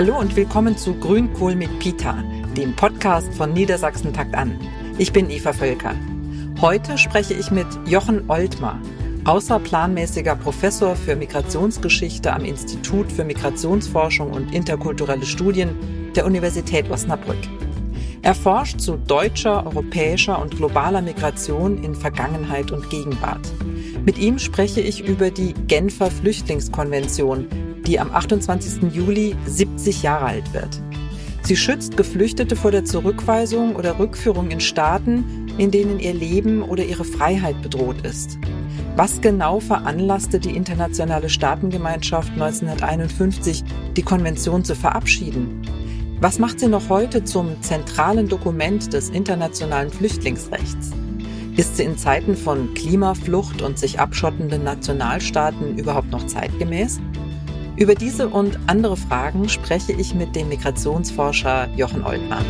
Hallo und willkommen zu Grünkohl mit Pita, dem Podcast von Niedersachsen Takt an. Ich bin Eva Völker. Heute spreche ich mit Jochen Oltmar, außerplanmäßiger Professor für Migrationsgeschichte am Institut für Migrationsforschung und interkulturelle Studien der Universität Osnabrück. Er forscht zu deutscher, europäischer und globaler Migration in Vergangenheit und Gegenwart. Mit ihm spreche ich über die Genfer Flüchtlingskonvention, die am 28. Juli 70 Jahre alt wird. Sie schützt Geflüchtete vor der Zurückweisung oder Rückführung in Staaten, in denen ihr Leben oder ihre Freiheit bedroht ist. Was genau veranlasste die internationale Staatengemeinschaft 1951, die Konvention zu verabschieden? Was macht sie noch heute zum zentralen Dokument des internationalen Flüchtlingsrechts? Ist sie in Zeiten von Klimaflucht und sich abschottenden Nationalstaaten überhaupt noch zeitgemäß? Über diese und andere Fragen spreche ich mit dem Migrationsforscher Jochen Oltmar.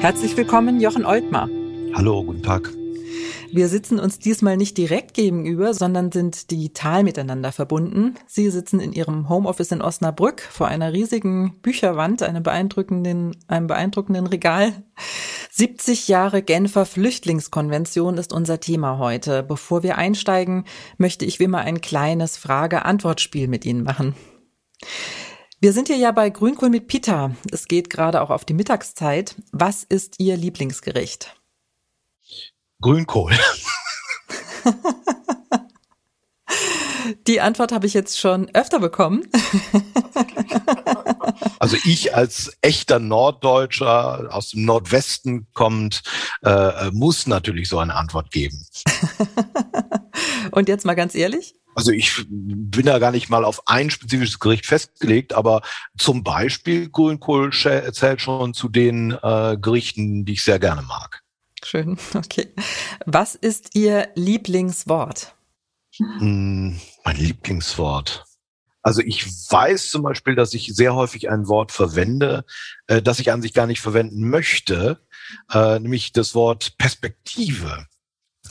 Herzlich willkommen, Jochen Oltmar. Hallo, guten Tag. Wir sitzen uns diesmal nicht direkt gegenüber, sondern sind digital miteinander verbunden. Sie sitzen in Ihrem Homeoffice in Osnabrück vor einer riesigen Bücherwand, einem beeindruckenden, einem beeindruckenden Regal. 70 Jahre Genfer Flüchtlingskonvention ist unser Thema heute. Bevor wir einsteigen, möchte ich wie immer ein kleines Frage-Antwort-Spiel mit Ihnen machen. Wir sind hier ja bei Grünkohl mit Pita. Es geht gerade auch auf die Mittagszeit. Was ist Ihr Lieblingsgericht? Grünkohl. Die Antwort habe ich jetzt schon öfter bekommen. Also ich als echter Norddeutscher aus dem Nordwesten kommt, äh, muss natürlich so eine Antwort geben. Und jetzt mal ganz ehrlich? Also ich bin da gar nicht mal auf ein spezifisches Gericht festgelegt, aber zum Beispiel Grünkohl zählt schon zu den äh, Gerichten, die ich sehr gerne mag. Schön, okay. Was ist Ihr Lieblingswort? Hm, mein Lieblingswort. Also ich weiß zum Beispiel, dass ich sehr häufig ein Wort verwende, äh, das ich an sich gar nicht verwenden möchte, äh, nämlich das Wort Perspektive.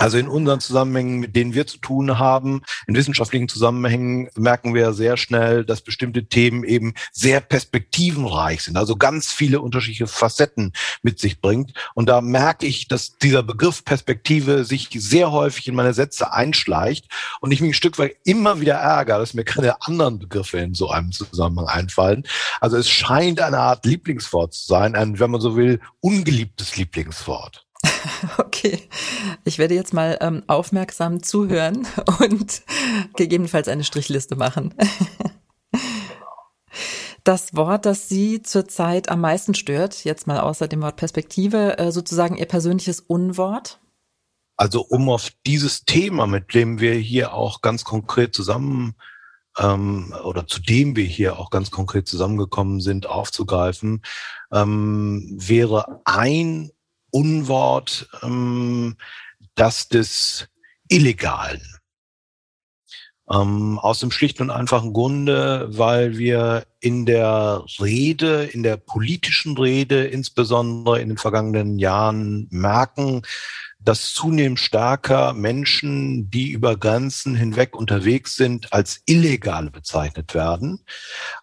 Also in unseren Zusammenhängen, mit denen wir zu tun haben, in wissenschaftlichen Zusammenhängen, merken wir sehr schnell, dass bestimmte Themen eben sehr perspektivenreich sind, also ganz viele unterschiedliche Facetten mit sich bringt. Und da merke ich, dass dieser Begriff Perspektive sich sehr häufig in meine Sätze einschleicht und ich mich ein Stück weit immer wieder ärgere, dass mir keine anderen Begriffe in so einem Zusammenhang einfallen. Also es scheint eine Art Lieblingswort zu sein, ein, wenn man so will, ungeliebtes Lieblingswort. Okay, ich werde jetzt mal ähm, aufmerksam zuhören und gegebenenfalls eine Strichliste machen. Das Wort, das Sie zurzeit am meisten stört, jetzt mal außer dem Wort Perspektive, äh, sozusagen Ihr persönliches Unwort? Also um auf dieses Thema, mit dem wir hier auch ganz konkret zusammen ähm, oder zu dem wir hier auch ganz konkret zusammengekommen sind, aufzugreifen, ähm, wäre ein Unwort, ähm, das des Illegalen. Ähm, aus dem schlichten und einfachen Grunde, weil wir in der Rede, in der politischen Rede, insbesondere in den vergangenen Jahren merken, dass zunehmend stärker Menschen, die über Grenzen hinweg unterwegs sind, als Illegale bezeichnet werden,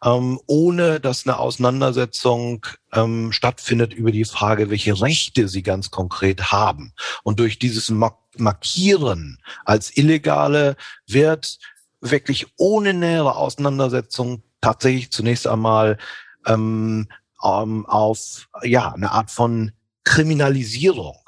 ähm, ohne dass eine Auseinandersetzung ähm, stattfindet über die Frage, welche Rechte sie ganz konkret haben. Und durch dieses Markieren als Illegale wird wirklich ohne nähere Auseinandersetzung tatsächlich zunächst einmal ähm, ähm auf ja eine Art von Kriminalisierung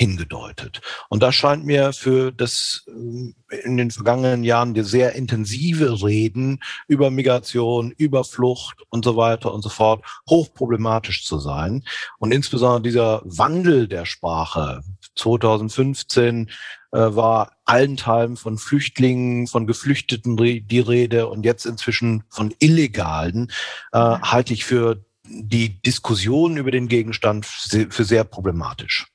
hingedeutet. Und das scheint mir für das äh, in den vergangenen Jahren die sehr intensive Reden über Migration, über Flucht und so weiter und so fort hochproblematisch zu sein. Und insbesondere dieser Wandel der Sprache 2015 äh, war allenthalben von Flüchtlingen, von Geflüchteten die Rede und jetzt inzwischen von Illegalen, äh, halte ich für die Diskussion über den Gegenstand für sehr problematisch.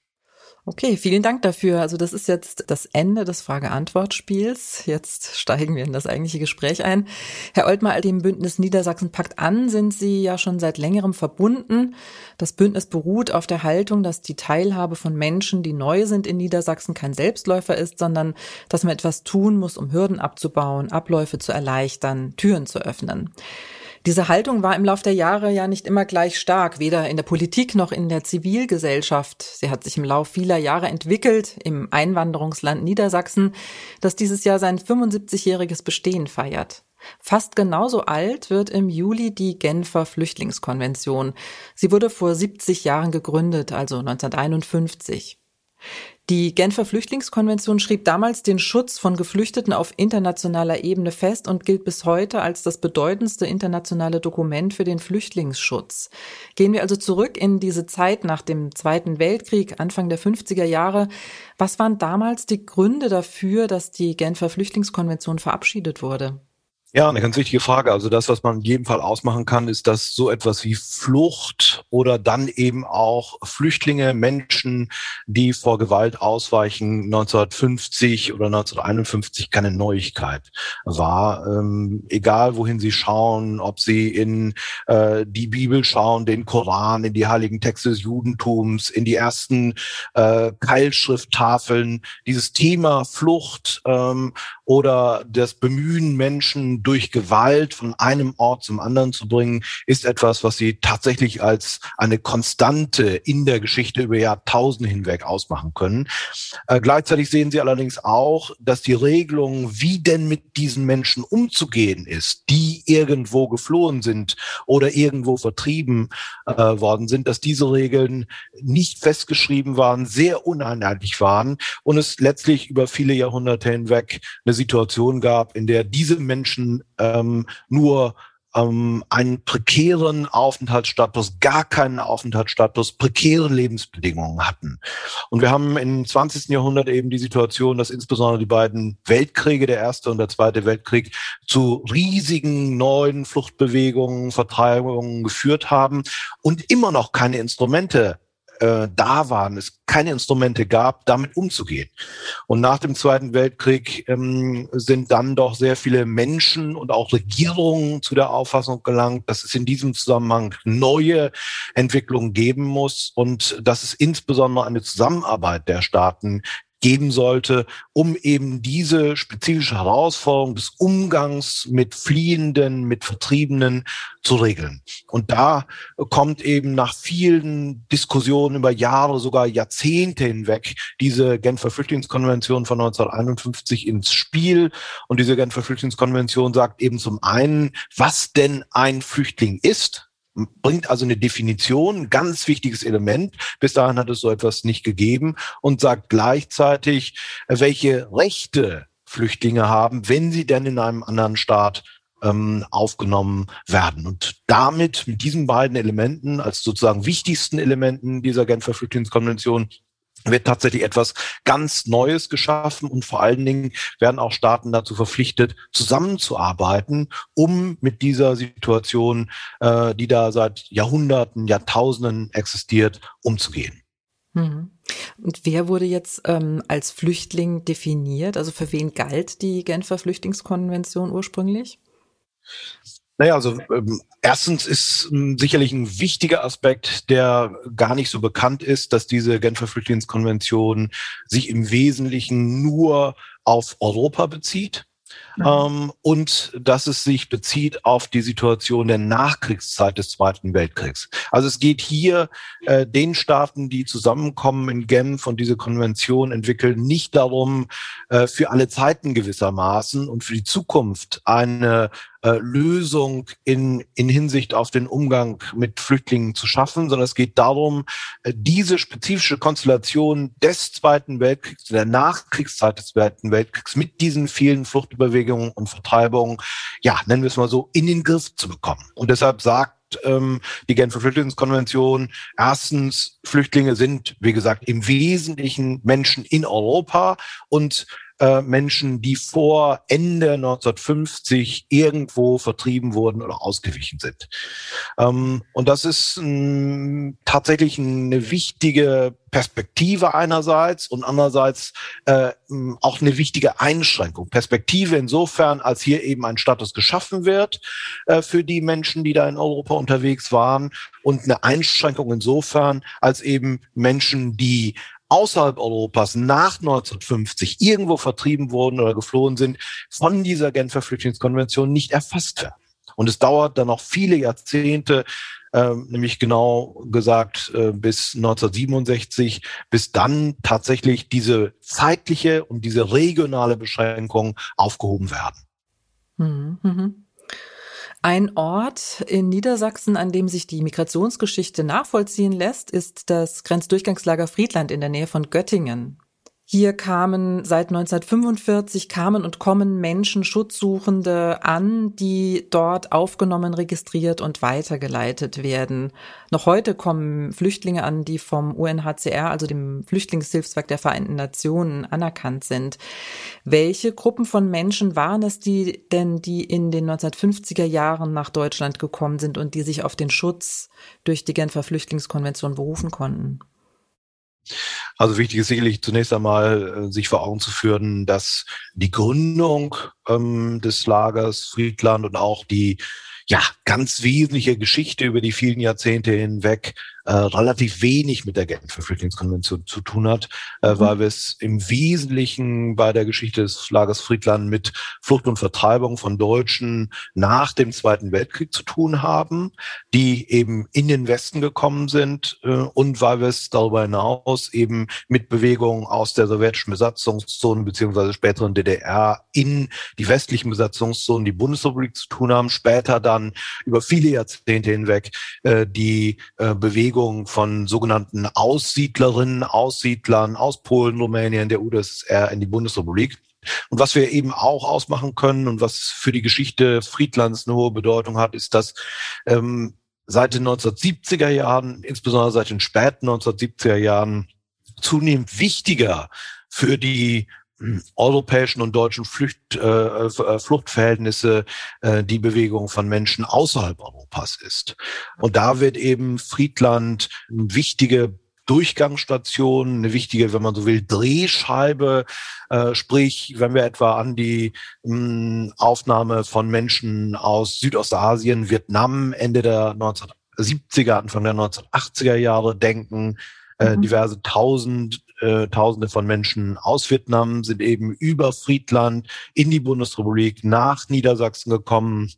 Okay, vielen Dank dafür. Also das ist jetzt das Ende des Frage-Antwort-Spiels. Jetzt steigen wir in das eigentliche Gespräch ein. Herr Oltmar, dem Bündnis Niedersachsen packt an, sind Sie ja schon seit längerem verbunden. Das Bündnis beruht auf der Haltung, dass die Teilhabe von Menschen, die neu sind in Niedersachsen, kein Selbstläufer ist, sondern dass man etwas tun muss, um Hürden abzubauen, Abläufe zu erleichtern, Türen zu öffnen. Diese Haltung war im Lauf der Jahre ja nicht immer gleich stark, weder in der Politik noch in der Zivilgesellschaft. Sie hat sich im Lauf vieler Jahre entwickelt im Einwanderungsland Niedersachsen, das dieses Jahr sein 75-jähriges Bestehen feiert. Fast genauso alt wird im Juli die Genfer Flüchtlingskonvention. Sie wurde vor 70 Jahren gegründet, also 1951. Die Genfer Flüchtlingskonvention schrieb damals den Schutz von Geflüchteten auf internationaler Ebene fest und gilt bis heute als das bedeutendste internationale Dokument für den Flüchtlingsschutz. Gehen wir also zurück in diese Zeit nach dem Zweiten Weltkrieg, Anfang der 50er Jahre. Was waren damals die Gründe dafür, dass die Genfer Flüchtlingskonvention verabschiedet wurde? Ja, eine ganz wichtige Frage. Also das, was man in jedem Fall ausmachen kann, ist, dass so etwas wie Flucht oder dann eben auch Flüchtlinge, Menschen, die vor Gewalt ausweichen, 1950 oder 1951 keine Neuigkeit war. Ähm, egal wohin sie schauen, ob sie in äh, die Bibel schauen, den Koran, in die heiligen Texte des Judentums, in die ersten äh, Keilschrifttafeln, dieses Thema Flucht ähm, oder das Bemühen, Menschen durch Gewalt von einem Ort zum anderen zu bringen, ist etwas, was sie tatsächlich als eine Konstante in der Geschichte über Jahrtausende hinweg ausmachen können. Äh, gleichzeitig sehen sie allerdings auch, dass die Regelung, wie denn mit diesen Menschen umzugehen ist, die irgendwo geflohen sind oder irgendwo vertrieben äh, worden sind, dass diese Regeln nicht festgeschrieben waren, sehr uneinheitlich waren und es letztlich über viele Jahrhunderte hinweg eine Situation gab, in der diese Menschen ähm, nur ähm, einen prekären Aufenthaltsstatus, gar keinen Aufenthaltsstatus, prekäre Lebensbedingungen hatten. Und wir haben im 20. Jahrhundert eben die Situation, dass insbesondere die beiden Weltkriege, der erste und der zweite Weltkrieg, zu riesigen neuen Fluchtbewegungen, Vertreibungen geführt haben und immer noch keine Instrumente äh, da waren, es keine Instrumente gab, damit umzugehen. Und nach dem Zweiten Weltkrieg ähm, sind dann doch sehr viele Menschen und auch Regierungen zu der Auffassung gelangt, dass es in diesem Zusammenhang neue Entwicklungen geben muss und dass es insbesondere eine Zusammenarbeit der Staaten geben sollte, um eben diese spezifische Herausforderung des Umgangs mit Fliehenden, mit Vertriebenen zu regeln. Und da kommt eben nach vielen Diskussionen über Jahre, sogar Jahrzehnte hinweg diese Genfer Flüchtlingskonvention von 1951 ins Spiel. Und diese Genfer Flüchtlingskonvention sagt eben zum einen, was denn ein Flüchtling ist bringt also eine Definition, ein ganz wichtiges Element. Bis dahin hat es so etwas nicht gegeben und sagt gleichzeitig, welche Rechte Flüchtlinge haben, wenn sie denn in einem anderen Staat ähm, aufgenommen werden. Und damit, mit diesen beiden Elementen als sozusagen wichtigsten Elementen dieser Genfer Flüchtlingskonvention, wird tatsächlich etwas ganz Neues geschaffen und vor allen Dingen werden auch Staaten dazu verpflichtet, zusammenzuarbeiten, um mit dieser Situation, äh, die da seit Jahrhunderten, Jahrtausenden existiert, umzugehen. Mhm. Und wer wurde jetzt ähm, als Flüchtling definiert? Also für wen galt die Genfer Flüchtlingskonvention ursprünglich? Naja, also ähm, erstens ist ähm, sicherlich ein wichtiger Aspekt, der gar nicht so bekannt ist, dass diese Genfer Flüchtlingskonvention sich im Wesentlichen nur auf Europa bezieht. Mhm. Ähm, und dass es sich bezieht auf die Situation der Nachkriegszeit des Zweiten Weltkriegs. Also es geht hier äh, den Staaten, die zusammenkommen in Genf und diese Konvention entwickeln, nicht darum, äh, für alle Zeiten gewissermaßen und für die Zukunft eine äh, Lösung in, in Hinsicht auf den Umgang mit Flüchtlingen zu schaffen, sondern es geht darum, äh, diese spezifische Konstellation des Zweiten Weltkriegs, der Nachkriegszeit des Zweiten Weltkriegs mit diesen vielen Fluchtüberwegungen und Vertreibungen, ja, nennen wir es mal so, in den Griff zu bekommen. Und deshalb sagt ähm, die Genfer Flüchtlingskonvention. Erstens, Flüchtlinge sind, wie gesagt, im Wesentlichen Menschen in Europa und äh, Menschen, die vor Ende 1950 irgendwo vertrieben wurden oder ausgewichen sind. Ähm, und das ist ähm, tatsächlich eine wichtige Perspektive einerseits und andererseits äh, auch eine wichtige Einschränkung. Perspektive insofern, als hier eben ein Status geschaffen wird äh, für die Menschen, die da in Europa unterwegs waren und eine Einschränkung insofern, als eben Menschen, die außerhalb Europas nach 1950 irgendwo vertrieben wurden oder geflohen sind, von dieser Genfer Flüchtlingskonvention nicht erfasst werden. Und es dauert dann noch viele Jahrzehnte, äh, nämlich genau gesagt äh, bis 1967, bis dann tatsächlich diese zeitliche und diese regionale Beschränkung aufgehoben werden. Mhm. Ein Ort in Niedersachsen, an dem sich die Migrationsgeschichte nachvollziehen lässt, ist das Grenzdurchgangslager Friedland in der Nähe von Göttingen. Hier kamen seit 1945 kamen und kommen Menschen, Schutzsuchende an, die dort aufgenommen, registriert und weitergeleitet werden. Noch heute kommen Flüchtlinge an, die vom UNHCR, also dem Flüchtlingshilfswerk der Vereinten Nationen, anerkannt sind. Welche Gruppen von Menschen waren es, die denn, die in den 1950er Jahren nach Deutschland gekommen sind und die sich auf den Schutz durch die Genfer Flüchtlingskonvention berufen konnten? Also wichtig ist sicherlich zunächst einmal, äh, sich vor Augen zu führen, dass die Gründung ähm, des Lagers Friedland und auch die ja, ganz wesentliche Geschichte über die vielen Jahrzehnte hinweg äh, relativ wenig mit der Genfer Flüchtlingskonvention zu tun hat, äh, mhm. weil wir es im Wesentlichen bei der Geschichte des Lagers Friedland mit Flucht und Vertreibung von Deutschen nach dem Zweiten Weltkrieg zu tun haben, die eben in den Westen gekommen sind äh, und weil wir es darüber hinaus eben mit Bewegungen aus der sowjetischen Besatzungszone beziehungsweise späteren DDR in die westlichen Besatzungszonen, die Bundesrepublik zu tun haben, später dann über viele Jahrzehnte hinweg äh, die äh, Bewegung Bewegung von sogenannten Aussiedlerinnen, Aussiedlern aus Polen, Rumänien, der UdSSR in die Bundesrepublik. Und was wir eben auch ausmachen können und was für die Geschichte Friedlands eine hohe Bedeutung hat, ist, dass ähm, seit den 1970er Jahren, insbesondere seit den späten 1970er Jahren, zunehmend wichtiger für die europäischen und deutschen Flücht, äh, äh, Fluchtverhältnisse äh, die Bewegung von Menschen außerhalb Europas ist. Und da wird eben Friedland eine wichtige Durchgangsstation, eine wichtige, wenn man so will, Drehscheibe. Äh, sprich, wenn wir etwa an die mh, Aufnahme von Menschen aus Südostasien, Vietnam Ende der 1970er, Anfang der 1980er Jahre denken, äh, mhm. diverse tausend äh, Tausende von Menschen aus Vietnam sind eben über Friedland in die Bundesrepublik nach Niedersachsen gekommen.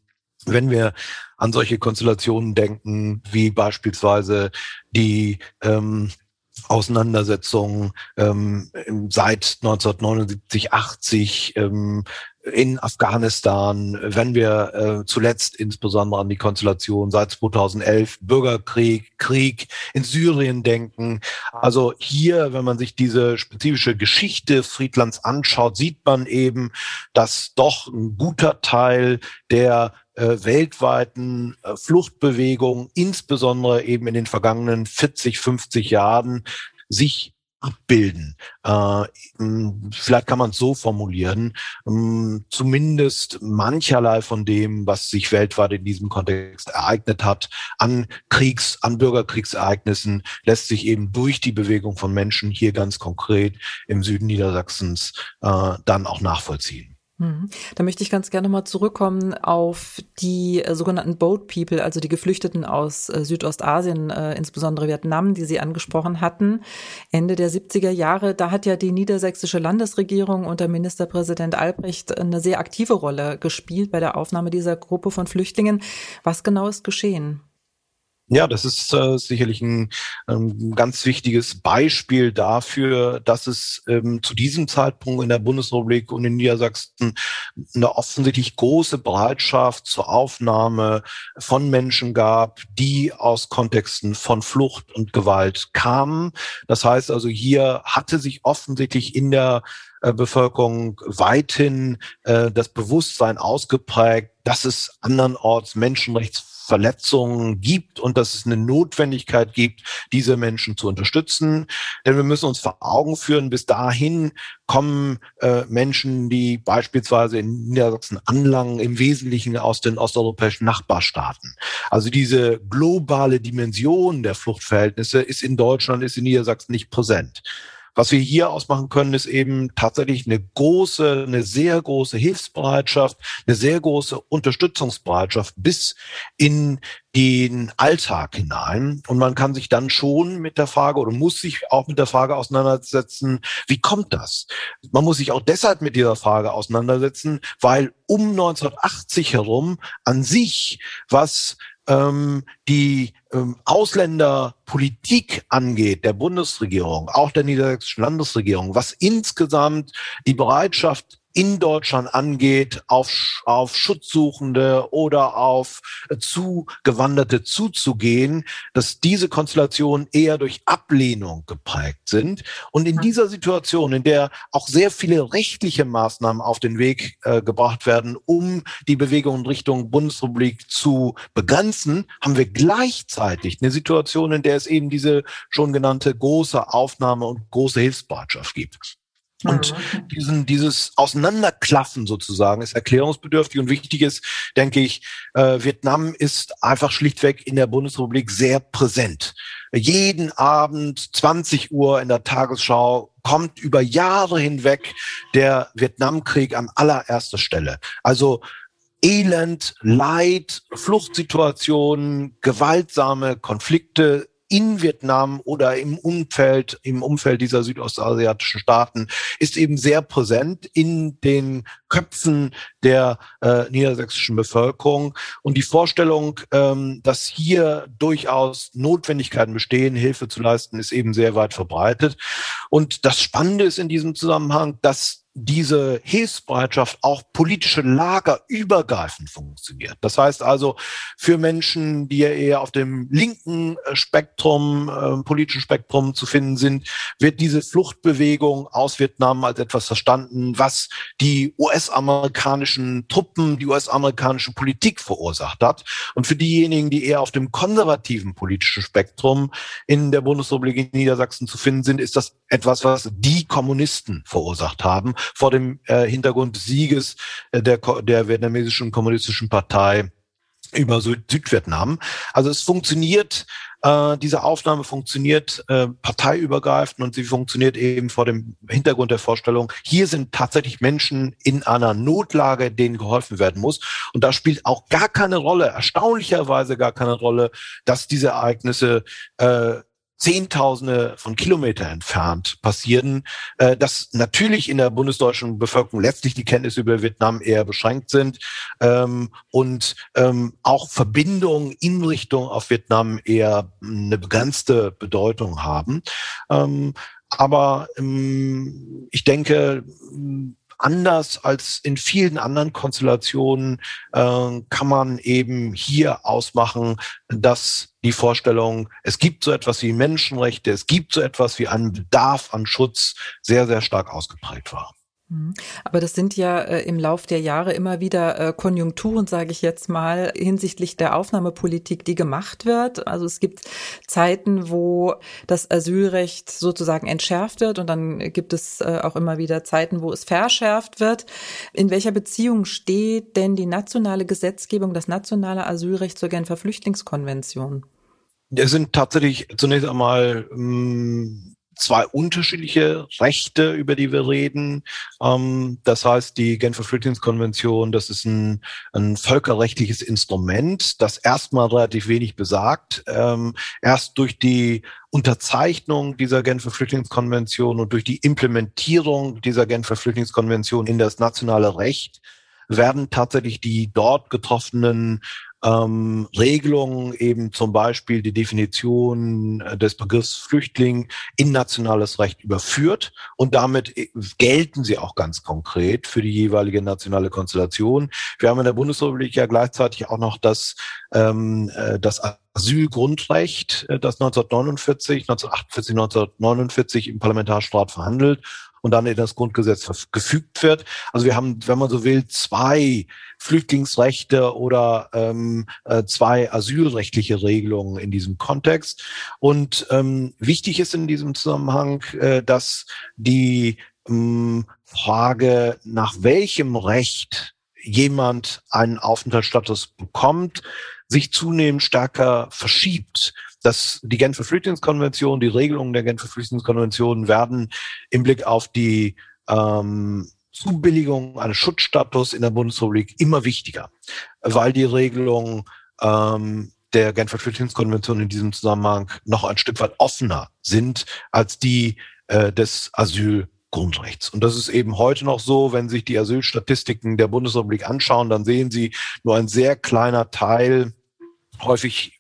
Wenn wir an solche Konstellationen denken, wie beispielsweise die ähm, Auseinandersetzungen ähm, seit 1979, 80 ähm, in Afghanistan, wenn wir äh, zuletzt insbesondere an die Konstellation seit 2011 Bürgerkrieg, Krieg in Syrien denken. Also hier, wenn man sich diese spezifische Geschichte Friedlands anschaut, sieht man eben, dass doch ein guter Teil der äh, weltweiten äh, Fluchtbewegung, insbesondere eben in den vergangenen 40, 50 Jahren, sich abbilden. Äh, vielleicht kann man es so formulieren. Ähm, zumindest mancherlei von dem, was sich weltweit in diesem Kontext ereignet hat, an Kriegs-, an Bürgerkriegsereignissen, lässt sich eben durch die Bewegung von Menschen hier ganz konkret im Süden Niedersachsens äh, dann auch nachvollziehen. Mhm. Da möchte ich ganz gerne mal zurückkommen auf die äh, sogenannten Boat People, also die Geflüchteten aus äh, Südostasien, äh, insbesondere Vietnam, die Sie angesprochen hatten. Ende der 70er Jahre, da hat ja die niedersächsische Landesregierung unter Ministerpräsident Albrecht eine sehr aktive Rolle gespielt bei der Aufnahme dieser Gruppe von Flüchtlingen. Was genau ist geschehen? Ja, das ist äh, sicherlich ein ähm, ganz wichtiges Beispiel dafür, dass es ähm, zu diesem Zeitpunkt in der Bundesrepublik und in Niedersachsen eine offensichtlich große Bereitschaft zur Aufnahme von Menschen gab, die aus Kontexten von Flucht und Gewalt kamen. Das heißt also, hier hatte sich offensichtlich in der äh, Bevölkerung weithin äh, das Bewusstsein ausgeprägt, dass es andernorts Menschenrechts Verletzungen gibt und dass es eine Notwendigkeit gibt, diese Menschen zu unterstützen. Denn wir müssen uns vor Augen führen, bis dahin kommen äh, Menschen, die beispielsweise in Niedersachsen anlangen, im Wesentlichen aus den osteuropäischen Nachbarstaaten. Also diese globale Dimension der Fluchtverhältnisse ist in Deutschland, ist in Niedersachsen nicht präsent. Was wir hier ausmachen können, ist eben tatsächlich eine große, eine sehr große Hilfsbereitschaft, eine sehr große Unterstützungsbereitschaft bis in den Alltag hinein. Und man kann sich dann schon mit der Frage oder muss sich auch mit der Frage auseinandersetzen, wie kommt das? Man muss sich auch deshalb mit dieser Frage auseinandersetzen, weil um 1980 herum an sich, was ähm, die ähm, Ausländerpolitik angeht, der Bundesregierung, auch der niedersächsischen Landesregierung, was insgesamt die Bereitschaft in Deutschland angeht, auf, auf Schutzsuchende oder auf Zugewanderte zuzugehen, dass diese Konstellationen eher durch Ablehnung geprägt sind. Und in dieser Situation, in der auch sehr viele rechtliche Maßnahmen auf den Weg äh, gebracht werden, um die Bewegung in Richtung Bundesrepublik zu begrenzen, haben wir gleichzeitig eine Situation, in der es eben diese schon genannte große Aufnahme und große Hilfsbereitschaft gibt. Und mhm. diesen, dieses Auseinanderklaffen sozusagen ist erklärungsbedürftig und wichtig ist, denke ich, äh, Vietnam ist einfach schlichtweg in der Bundesrepublik sehr präsent. Jeden Abend 20 Uhr in der Tagesschau kommt über Jahre hinweg der Vietnamkrieg an allererster Stelle. Also Elend, Leid, Fluchtsituationen, gewaltsame Konflikte in Vietnam oder im Umfeld, im Umfeld dieser südostasiatischen Staaten ist eben sehr präsent in den Köpfen der äh, niedersächsischen Bevölkerung. Und die Vorstellung, ähm, dass hier durchaus Notwendigkeiten bestehen, Hilfe zu leisten, ist eben sehr weit verbreitet. Und das Spannende ist in diesem Zusammenhang, dass diese Hilfsbereitschaft auch politische Lager übergreifend funktioniert. Das heißt also, für Menschen, die ja eher auf dem linken äh, Spektrum, äh, politischen Spektrum zu finden sind, wird diese Fluchtbewegung aus Vietnam als etwas verstanden, was die US-amerikanischen Truppen, die US-amerikanische Politik verursacht hat. Und für diejenigen, die eher auf dem konservativen politischen Spektrum in der Bundesrepublik Niedersachsen zu finden sind, ist das etwas, was die Kommunisten verursacht haben vor dem äh, Hintergrund Sieges äh, der, der vietnamesischen kommunistischen Partei über Südvietnam. Also es funktioniert, äh, diese Aufnahme funktioniert äh, parteiübergreifend und sie funktioniert eben vor dem Hintergrund der Vorstellung, hier sind tatsächlich Menschen in einer Notlage, denen geholfen werden muss. Und da spielt auch gar keine Rolle, erstaunlicherweise gar keine Rolle, dass diese Ereignisse äh, Zehntausende von Kilometer entfernt passierten, äh, dass natürlich in der bundesdeutschen Bevölkerung letztlich die Kenntnisse über Vietnam eher beschränkt sind ähm, und ähm, auch Verbindungen in Richtung auf Vietnam eher eine begrenzte Bedeutung haben. Ähm, aber ähm, ich denke, anders als in vielen anderen Konstellationen äh, kann man eben hier ausmachen, dass die Vorstellung, es gibt so etwas wie Menschenrechte, es gibt so etwas wie einen Bedarf an Schutz sehr, sehr stark ausgeprägt war. Mhm. Aber das sind ja äh, im Lauf der Jahre immer wieder äh, Konjunkturen, sage ich jetzt mal, hinsichtlich der Aufnahmepolitik, die gemacht wird. Also es gibt Zeiten, wo das Asylrecht sozusagen entschärft wird und dann gibt es äh, auch immer wieder Zeiten, wo es verschärft wird. In welcher Beziehung steht denn die nationale Gesetzgebung, das nationale Asylrecht zur Genfer Flüchtlingskonvention? Es sind tatsächlich zunächst einmal ähm, zwei unterschiedliche Rechte, über die wir reden. Ähm, das heißt, die Genfer Flüchtlingskonvention, das ist ein, ein völkerrechtliches Instrument, das erstmal relativ wenig besagt. Ähm, erst durch die Unterzeichnung dieser Genfer Flüchtlingskonvention und durch die Implementierung dieser Genfer Flüchtlingskonvention in das nationale Recht werden tatsächlich die dort getroffenen ähm, Regelungen, eben zum Beispiel die Definition äh, des Begriffs Flüchtling in nationales Recht überführt und damit äh, gelten sie auch ganz konkret für die jeweilige nationale Konstellation. Wir haben in der Bundesrepublik ja gleichzeitig auch noch das, ähm, äh, das Asylgrundrecht, das 1949, 1948, 1949 im Parlamentarstaat verhandelt und dann in das Grundgesetz gefügt wird. Also wir haben, wenn man so will, zwei Flüchtlingsrechte oder ähm, äh, zwei asylrechtliche Regelungen in diesem Kontext. Und ähm, wichtig ist in diesem Zusammenhang, äh, dass die ähm, Frage, nach welchem Recht jemand einen Aufenthaltsstatus bekommt, sich zunehmend stärker verschiebt dass die Genfer Flüchtlingskonvention, die Regelungen der Genfer Flüchtlingskonvention werden im Blick auf die ähm, Zubilligung eines Schutzstatus in der Bundesrepublik immer wichtiger, weil die Regelungen ähm, der Genfer Flüchtlingskonvention in diesem Zusammenhang noch ein Stück weit offener sind als die äh, des Asylgrundrechts. Und das ist eben heute noch so, wenn sich die Asylstatistiken der Bundesrepublik anschauen, dann sehen Sie nur ein sehr kleiner Teil, häufig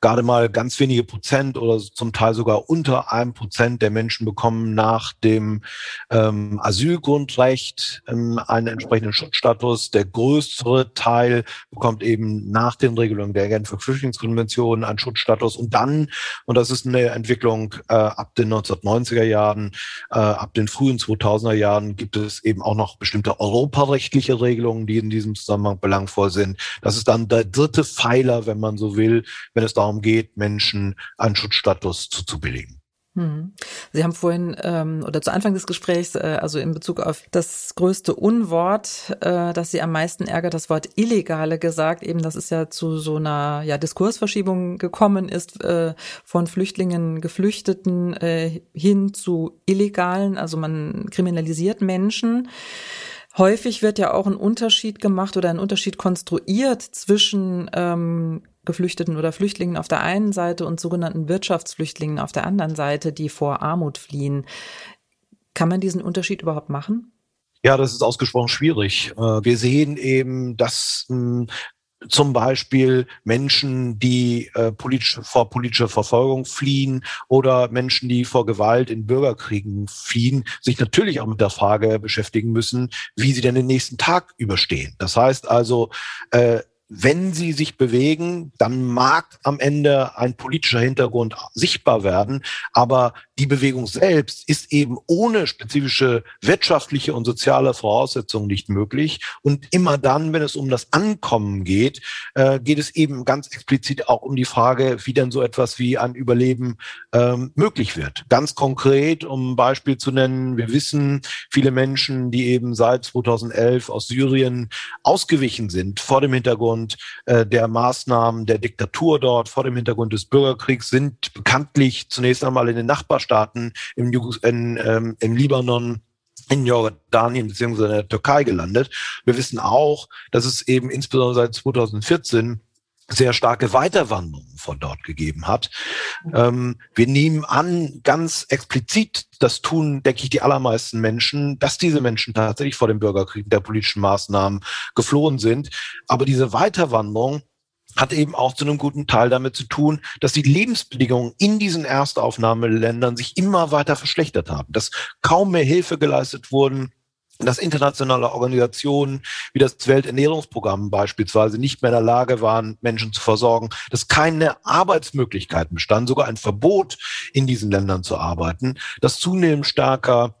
gerade mal ganz wenige Prozent oder zum Teil sogar unter einem Prozent der Menschen bekommen nach dem ähm, Asylgrundrecht ähm, einen entsprechenden Schutzstatus. Der größere Teil bekommt eben nach den Regelungen der Genfer Flüchtlingskonvention einen Schutzstatus und dann, und das ist eine Entwicklung äh, ab den 1990er Jahren, äh, ab den frühen 2000er Jahren gibt es eben auch noch bestimmte europarechtliche Regelungen, die in diesem Zusammenhang belangvoll sind. Das ist dann der dritte Pfeiler, wenn man so will, wenn es darum geht, Menschen einen Schutzstatus zuzubilligen. Hm. Sie haben vorhin ähm, oder zu Anfang des Gesprächs, äh, also in Bezug auf das größte Unwort, äh, das Sie am meisten ärgert, das Wort Illegale gesagt, eben, dass es ja zu so einer ja, Diskursverschiebung gekommen ist äh, von Flüchtlingen, Geflüchteten äh, hin zu Illegalen. Also man kriminalisiert Menschen. Häufig wird ja auch ein Unterschied gemacht oder ein Unterschied konstruiert zwischen ähm, Geflüchteten oder Flüchtlingen auf der einen Seite und sogenannten Wirtschaftsflüchtlingen auf der anderen Seite, die vor Armut fliehen. Kann man diesen Unterschied überhaupt machen? Ja, das ist ausgesprochen schwierig. Äh, wir sehen eben, dass hm, zum Beispiel Menschen, die äh, vor politischer Verfolgung fliehen oder Menschen, die vor Gewalt in Bürgerkriegen fliehen, sich natürlich auch mit der Frage beschäftigen müssen, wie sie denn den nächsten Tag überstehen. Das heißt also, äh, wenn sie sich bewegen, dann mag am Ende ein politischer Hintergrund sichtbar werden, aber die Bewegung selbst ist eben ohne spezifische wirtschaftliche und soziale Voraussetzungen nicht möglich. Und immer dann, wenn es um das Ankommen geht, äh, geht es eben ganz explizit auch um die Frage, wie denn so etwas wie ein Überleben ähm, möglich wird. Ganz konkret, um ein Beispiel zu nennen, wir wissen, viele Menschen, die eben seit 2011 aus Syrien ausgewichen sind vor dem Hintergrund äh, der Maßnahmen der Diktatur dort, vor dem Hintergrund des Bürgerkriegs, sind bekanntlich zunächst einmal in den Nachbarstaaten Nachbarstaaten im, in, ähm, im Libanon, in Jordanien bzw. in der Türkei gelandet. Wir wissen auch, dass es eben insbesondere seit 2014 sehr starke Weiterwanderungen von dort gegeben hat. Ähm, wir nehmen an, ganz explizit, das tun, denke ich, die allermeisten Menschen, dass diese Menschen tatsächlich vor dem Bürgerkrieg der politischen Maßnahmen geflohen sind. Aber diese Weiterwanderung hat eben auch zu einem guten Teil damit zu tun, dass die Lebensbedingungen in diesen Erstaufnahmeländern sich immer weiter verschlechtert haben, dass kaum mehr Hilfe geleistet wurden, dass internationale Organisationen wie das Welternährungsprogramm beispielsweise nicht mehr in der Lage waren, Menschen zu versorgen, dass keine Arbeitsmöglichkeiten bestanden, sogar ein Verbot in diesen Ländern zu arbeiten, dass zunehmend stärker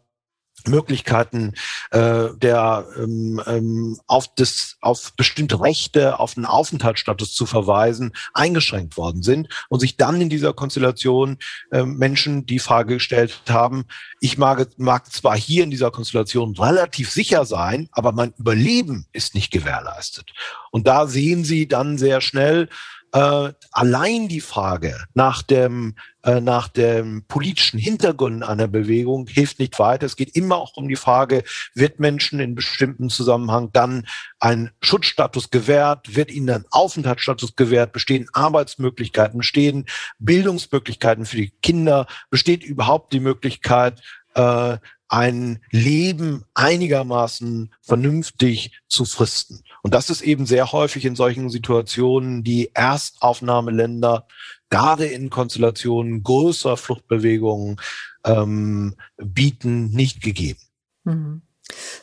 Möglichkeiten äh, der ähm, ähm, auf das auf bestimmte Rechte auf einen Aufenthaltsstatus zu verweisen eingeschränkt worden sind und sich dann in dieser Konstellation äh, Menschen die Frage gestellt haben ich mag mag zwar hier in dieser Konstellation relativ sicher sein aber mein Überleben ist nicht gewährleistet. Und da sehen Sie dann sehr schnell äh, allein die Frage nach dem, äh, nach dem politischen Hintergrund einer Bewegung hilft nicht weiter. Es geht immer auch um die Frage, wird Menschen in bestimmten Zusammenhang dann ein Schutzstatus gewährt, wird ihnen ein Aufenthaltsstatus gewährt, bestehen Arbeitsmöglichkeiten, bestehen Bildungsmöglichkeiten für die Kinder, besteht überhaupt die Möglichkeit, äh, ein Leben einigermaßen vernünftig zu fristen. Und das ist eben sehr häufig in solchen Situationen die Erstaufnahmeländer, gerade in Konstellationen größerer Fluchtbewegungen, ähm, bieten, nicht gegeben. Mhm.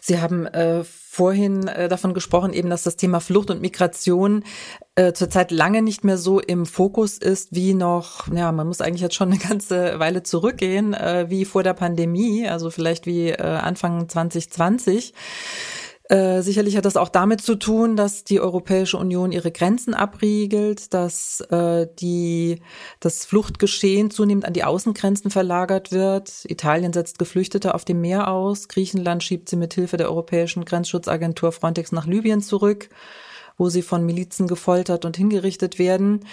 Sie haben äh, vorhin äh, davon gesprochen, eben, dass das Thema Flucht und Migration äh, zurzeit lange nicht mehr so im Fokus ist wie noch, ja, man muss eigentlich jetzt schon eine ganze Weile zurückgehen, äh, wie vor der Pandemie, also vielleicht wie äh, Anfang 2020. Äh, sicherlich hat das auch damit zu tun, dass die Europäische Union ihre Grenzen abriegelt, dass äh, die, das Fluchtgeschehen zunehmend an die Außengrenzen verlagert wird. Italien setzt Geflüchtete auf dem Meer aus. Griechenland schiebt sie mit Hilfe der Europäischen Grenzschutzagentur Frontex nach Libyen zurück. wo sie von Milizen gefoltert und hingerichtet werden.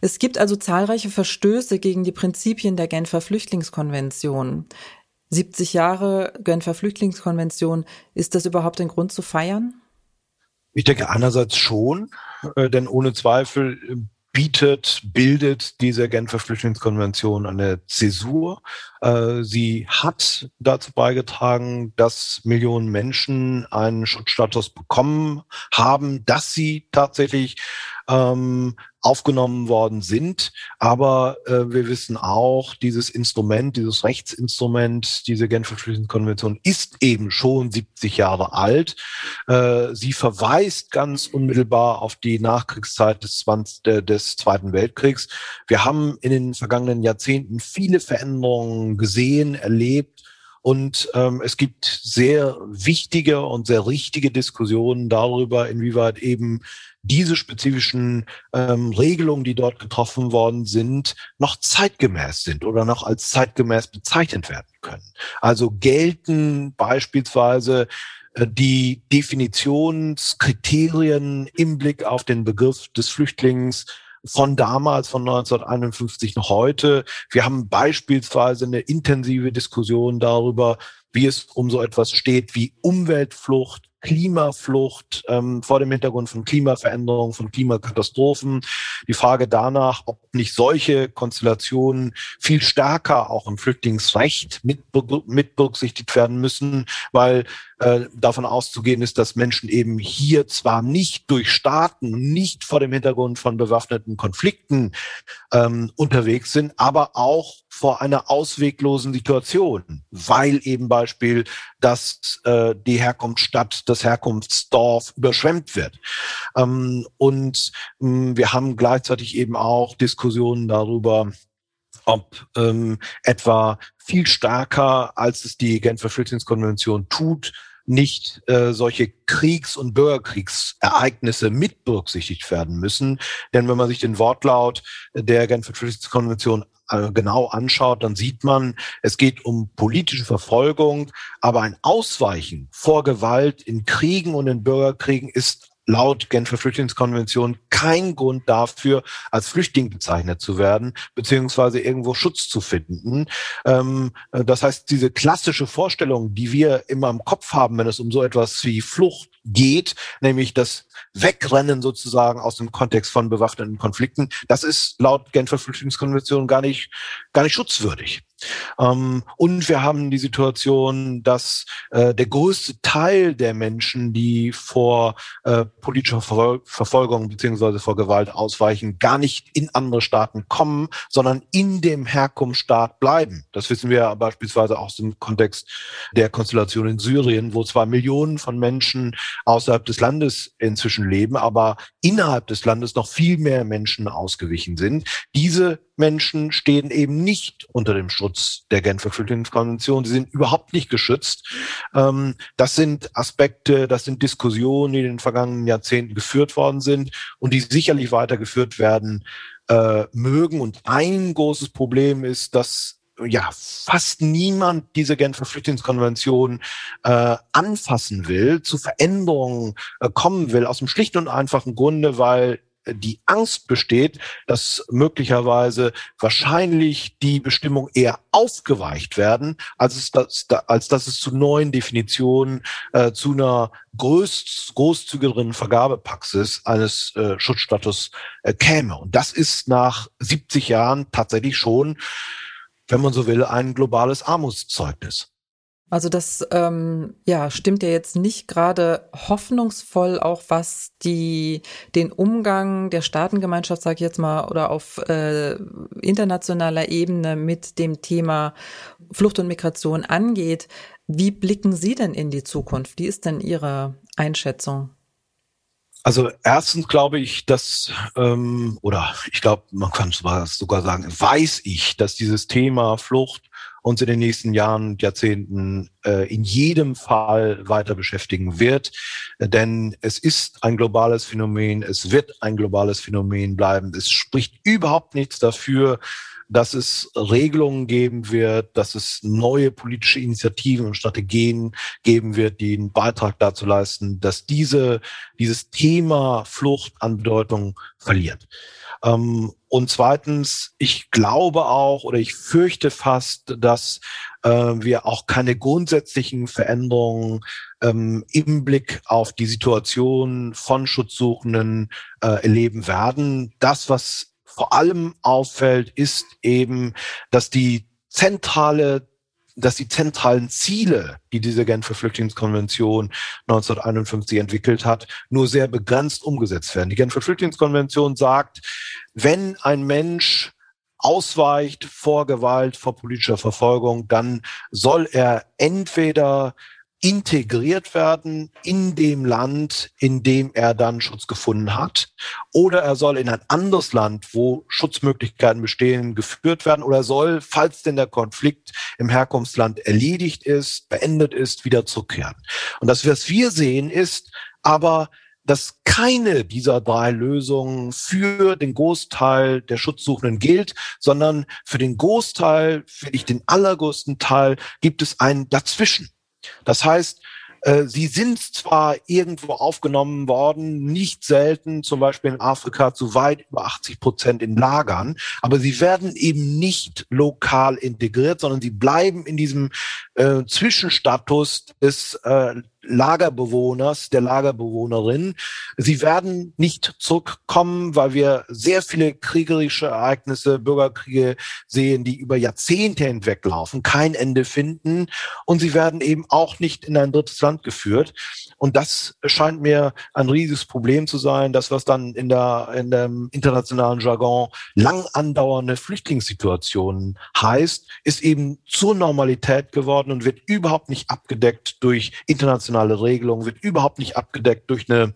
Es gibt also zahlreiche Verstöße gegen die Prinzipien der Genfer Flüchtlingskonvention. 70 Jahre Genfer Flüchtlingskonvention, ist das überhaupt ein Grund zu feiern? Ich denke einerseits schon, äh, denn ohne Zweifel bietet, bildet diese Genfer Flüchtlingskonvention eine Zäsur. Äh, sie hat dazu beigetragen, dass Millionen Menschen einen Schutzstatus bekommen haben, dass sie tatsächlich ähm, aufgenommen worden sind. Aber äh, wir wissen auch, dieses Instrument, dieses Rechtsinstrument, diese Genfer Flüchtlingskonvention ist eben schon 70 Jahre alt. Äh, sie verweist ganz unmittelbar auf die Nachkriegszeit des, 20, äh, des Zweiten Weltkriegs. Wir haben in den vergangenen Jahrzehnten viele Veränderungen gesehen, erlebt. Und ähm, es gibt sehr wichtige und sehr richtige Diskussionen darüber, inwieweit eben diese spezifischen ähm, Regelungen, die dort getroffen worden sind, noch zeitgemäß sind oder noch als zeitgemäß bezeichnet werden können. Also gelten beispielsweise äh, die Definitionskriterien im Blick auf den Begriff des Flüchtlings von damals, von 1951 noch heute. Wir haben beispielsweise eine intensive Diskussion darüber, wie es um so etwas steht wie Umweltflucht, Klimaflucht, ähm, vor dem Hintergrund von Klimaveränderungen, von Klimakatastrophen. Die Frage danach, ob nicht solche Konstellationen viel stärker auch im Flüchtlingsrecht mit, mit berücksichtigt werden müssen, weil äh, davon auszugehen ist, dass Menschen eben hier zwar nicht durch Staaten, nicht vor dem Hintergrund von bewaffneten Konflikten ähm, unterwegs sind, aber auch vor einer ausweglosen Situation, weil eben Beispiel, dass äh, die Herkunftsstadt, das Herkunftsdorf überschwemmt wird. Ähm, und ähm, wir haben gleichzeitig eben auch Diskussionen darüber, ob ähm, etwa viel stärker, als es die Genfer Flüchtlingskonvention tut, nicht äh, solche Kriegs- und Bürgerkriegsereignisse mit berücksichtigt werden müssen. Denn wenn man sich den Wortlaut der Genfer Flüchtlingskonvention genau anschaut, dann sieht man, es geht um politische Verfolgung, aber ein Ausweichen vor Gewalt in Kriegen und in Bürgerkriegen ist laut Genfer Flüchtlingskonvention kein Grund dafür, als Flüchtling bezeichnet zu werden, beziehungsweise irgendwo Schutz zu finden. Ähm, äh, das heißt, diese klassische Vorstellung, die wir immer im Kopf haben, wenn es um so etwas wie Flucht geht, nämlich das Wegrennen sozusagen aus dem Kontext von bewaffneten Konflikten, das ist laut Genfer Flüchtlingskonvention gar nicht, gar nicht schutzwürdig. Ähm, und wir haben die Situation, dass äh, der größte Teil der Menschen, die vor äh, politischer Verfol Verfolgung beziehungsweise vor Gewalt ausweichen, gar nicht in andere Staaten kommen, sondern in dem Herkunftsstaat bleiben. Das wissen wir beispielsweise auch im Kontext der Konstellation in Syrien, wo zwar Millionen von Menschen außerhalb des Landes inzwischen leben, aber innerhalb des Landes noch viel mehr Menschen ausgewichen sind. Diese Menschen stehen eben nicht unter dem Schutz der Genfer Flüchtlingskonvention. Sie sind überhaupt nicht geschützt. Ähm, das sind Aspekte, das sind Diskussionen, die in den vergangenen Jahrzehnten geführt worden sind und die sicherlich weitergeführt werden äh, mögen. Und ein großes Problem ist, dass ja fast niemand diese Genfer Flüchtlingskonvention äh, anfassen will, zu Veränderungen äh, kommen will, aus dem schlichten und einfachen Grunde, weil die Angst besteht, dass möglicherweise wahrscheinlich die Bestimmungen eher aufgeweicht werden, als, es das, als dass es zu neuen Definitionen, äh, zu einer groß, großzügigeren Vergabepraxis eines äh, Schutzstatus äh, käme. Und das ist nach 70 Jahren tatsächlich schon, wenn man so will, ein globales Armutszeugnis. Also das ähm, ja stimmt ja jetzt nicht gerade hoffnungsvoll, auch was die den Umgang der Staatengemeinschaft, sage ich jetzt mal, oder auf äh, internationaler Ebene mit dem Thema Flucht und Migration angeht. Wie blicken Sie denn in die Zukunft? Wie ist denn Ihre Einschätzung? Also erstens glaube ich, dass, ähm, oder ich glaube, man kann sogar sagen, weiß ich, dass dieses Thema Flucht uns in den nächsten Jahren, Jahrzehnten äh, in jedem Fall weiter beschäftigen wird. Denn es ist ein globales Phänomen, es wird ein globales Phänomen bleiben. Es spricht überhaupt nichts dafür, dass es Regelungen geben wird, dass es neue politische Initiativen und Strategien geben wird, die einen Beitrag dazu leisten, dass diese, dieses Thema Flucht an Bedeutung verliert. Ähm, und zweitens, ich glaube auch oder ich fürchte fast, dass äh, wir auch keine grundsätzlichen Veränderungen ähm, im Blick auf die Situation von Schutzsuchenden äh, erleben werden. Das, was vor allem auffällt, ist eben, dass die zentrale dass die zentralen Ziele, die diese Genfer Flüchtlingskonvention 1951 entwickelt hat, nur sehr begrenzt umgesetzt werden. Die Genfer Flüchtlingskonvention sagt, wenn ein Mensch ausweicht vor Gewalt, vor politischer Verfolgung, dann soll er entweder integriert werden in dem Land, in dem er dann Schutz gefunden hat. Oder er soll in ein anderes Land, wo Schutzmöglichkeiten bestehen, geführt werden. Oder er soll, falls denn der Konflikt im Herkunftsland erledigt ist, beendet ist, wieder zurückkehren. Und das, was wir sehen, ist aber, dass keine dieser drei Lösungen für den Großteil der Schutzsuchenden gilt, sondern für den Großteil, für ich den allergrößten Teil, gibt es ein Dazwischen. Das heißt, äh, Sie sind zwar irgendwo aufgenommen worden, nicht selten, zum Beispiel in Afrika, zu weit über 80 Prozent in Lagern, aber sie werden eben nicht lokal integriert, sondern sie bleiben in diesem äh, Zwischenstatus des äh, Lagerbewohners, der Lagerbewohnerin. Sie werden nicht zurückkommen, weil wir sehr viele kriegerische Ereignisse, Bürgerkriege sehen, die über Jahrzehnte hinweglaufen, kein Ende finden. Und sie werden eben auch nicht in ein drittes Land geführt. Und das scheint mir ein riesiges Problem zu sein, das was dann in der, in dem internationalen Jargon lang andauernde Flüchtlingssituationen heißt, ist eben zur Normalität geworden und wird überhaupt nicht abgedeckt durch internationale internationale Regelung wird überhaupt nicht abgedeckt durch eine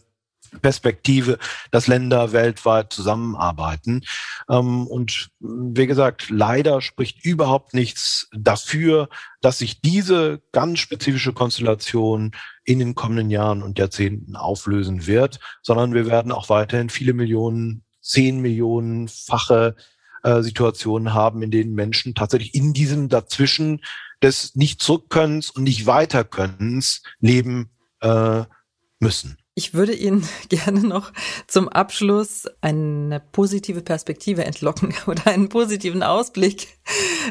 Perspektive, dass Länder weltweit zusammenarbeiten. Ähm, und wie gesagt, leider spricht überhaupt nichts dafür, dass sich diese ganz spezifische Konstellation in den kommenden Jahren und Jahrzehnten auflösen wird, sondern wir werden auch weiterhin viele Millionen, zehn Millionenfache äh, Situationen haben, in denen Menschen tatsächlich in diesem dazwischen des nicht zurückkönnens und nicht weiterkönnens leben äh, müssen. Ich würde Ihnen gerne noch zum Abschluss eine positive Perspektive entlocken oder einen positiven Ausblick.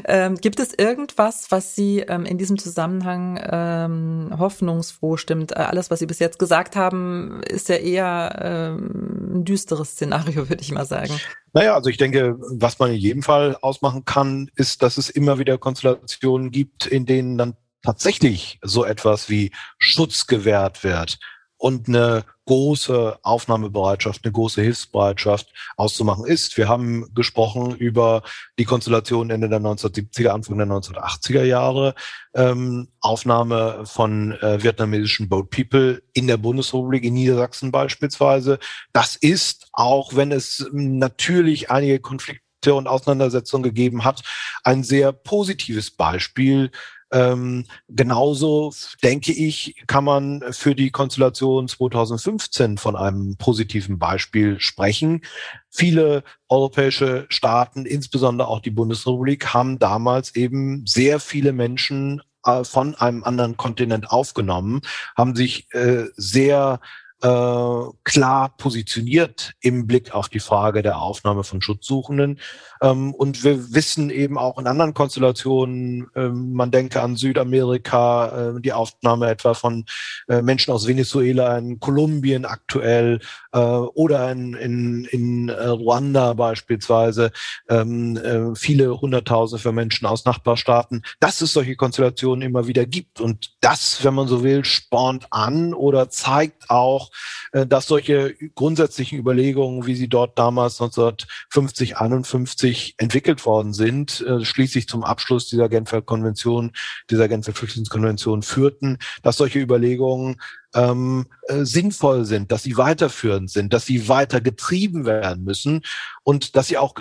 Ähm, gibt es irgendwas, was Sie ähm, in diesem Zusammenhang ähm, hoffnungsfroh stimmt? Äh, alles, was Sie bis jetzt gesagt haben, ist ja eher ähm, ein düsteres Szenario, würde ich mal sagen. Naja, also ich denke, was man in jedem Fall ausmachen kann, ist, dass es immer wieder Konstellationen gibt, in denen dann tatsächlich so etwas wie Schutz gewährt wird und eine große Aufnahmebereitschaft, eine große Hilfsbereitschaft auszumachen ist. Wir haben gesprochen über die Konstellation Ende der 1970er, Anfang der 1980er Jahre, ähm, Aufnahme von äh, vietnamesischen Boat People in der Bundesrepublik, in Niedersachsen beispielsweise. Das ist, auch wenn es natürlich einige Konflikte und Auseinandersetzungen gegeben hat, ein sehr positives Beispiel ähm, genauso denke ich, kann man für die Konstellation 2015 von einem positiven Beispiel sprechen. Viele europäische Staaten, insbesondere auch die Bundesrepublik, haben damals eben sehr viele Menschen äh, von einem anderen Kontinent aufgenommen, haben sich äh, sehr äh, klar positioniert im Blick auf die Frage der Aufnahme von Schutzsuchenden. Ähm, und wir wissen eben auch in anderen Konstellationen, äh, man denke an Südamerika, äh, die Aufnahme etwa von äh, Menschen aus Venezuela in Kolumbien aktuell äh, oder in, in, in äh, Ruanda beispielsweise, ähm, äh, viele Hunderttausende für Menschen aus Nachbarstaaten, dass es solche Konstellationen immer wieder gibt. Und das, wenn man so will, spornt an oder zeigt auch, dass solche grundsätzlichen Überlegungen, wie sie dort damals 1950, 51 entwickelt worden sind, äh, schließlich zum Abschluss dieser Genfer Konvention, dieser Genfer Flüchtlingskonvention führten, dass solche Überlegungen ähm, äh, sinnvoll sind, dass sie weiterführend sind, dass sie weiter getrieben werden müssen und dass sie auch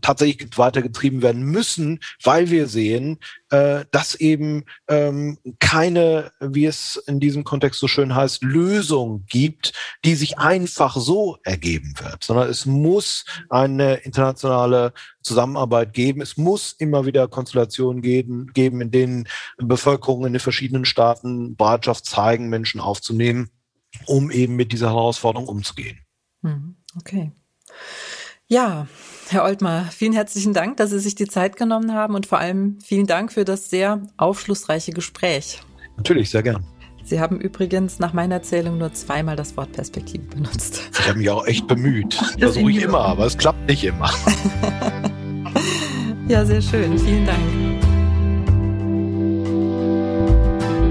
tatsächlich weiter getrieben werden müssen, weil wir sehen, äh, dass eben ähm, keine, wie es in diesem Kontext so schön heißt, Lösung gibt, die sich einfach so ergeben wird, sondern es muss eine internationale Zusammenarbeit geben. Es muss immer wieder Konstellationen geben, geben in denen Bevölkerungen in den verschiedenen Staaten Bereitschaft zeigen, Menschen aufzunehmen, um eben mit dieser Herausforderung umzugehen. Hm, okay. Ja, Herr Oltmar, vielen herzlichen Dank, dass Sie sich die Zeit genommen haben und vor allem vielen Dank für das sehr aufschlussreiche Gespräch. Natürlich, sehr gern. Sie haben übrigens nach meiner Erzählung nur zweimal das Wort Perspektive benutzt. Ich habe mich auch echt bemüht. Versuche ich immer, aber es klappt nicht immer. ja, sehr schön. Vielen Dank.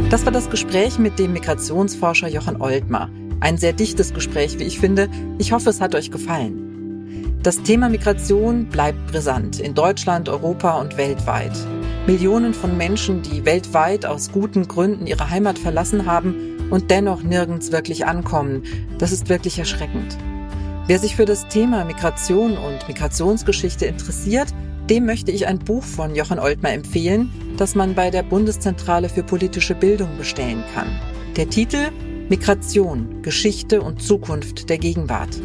Das war das Gespräch mit dem Migrationsforscher Jochen Oltmar. Ein sehr dichtes Gespräch, wie ich finde. Ich hoffe, es hat euch gefallen. Das Thema Migration bleibt brisant in Deutschland, Europa und weltweit. Millionen von Menschen, die weltweit aus guten Gründen ihre Heimat verlassen haben und dennoch nirgends wirklich ankommen, das ist wirklich erschreckend. Wer sich für das Thema Migration und Migrationsgeschichte interessiert, dem möchte ich ein Buch von Jochen Oltmer empfehlen, das man bei der Bundeszentrale für politische Bildung bestellen kann. Der Titel Migration, Geschichte und Zukunft der Gegenwart.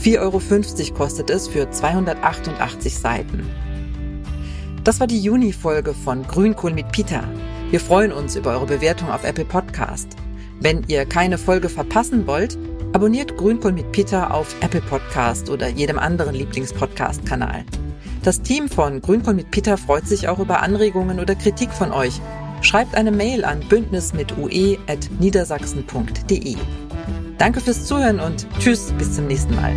4,50 Euro kostet es für 288 Seiten. Das war die Juni-Folge von Grünkohl mit Peter. Wir freuen uns über eure Bewertung auf Apple Podcast. Wenn ihr keine Folge verpassen wollt, abonniert Grünkohl mit Peter auf Apple Podcast oder jedem anderen Lieblingspodcast-Kanal. Das Team von Grünkohl mit Peter freut sich auch über Anregungen oder Kritik von euch. Schreibt eine Mail an bündnis mit ue.niedersachsen.de. Danke fürs Zuhören und tschüss, bis zum nächsten Mal.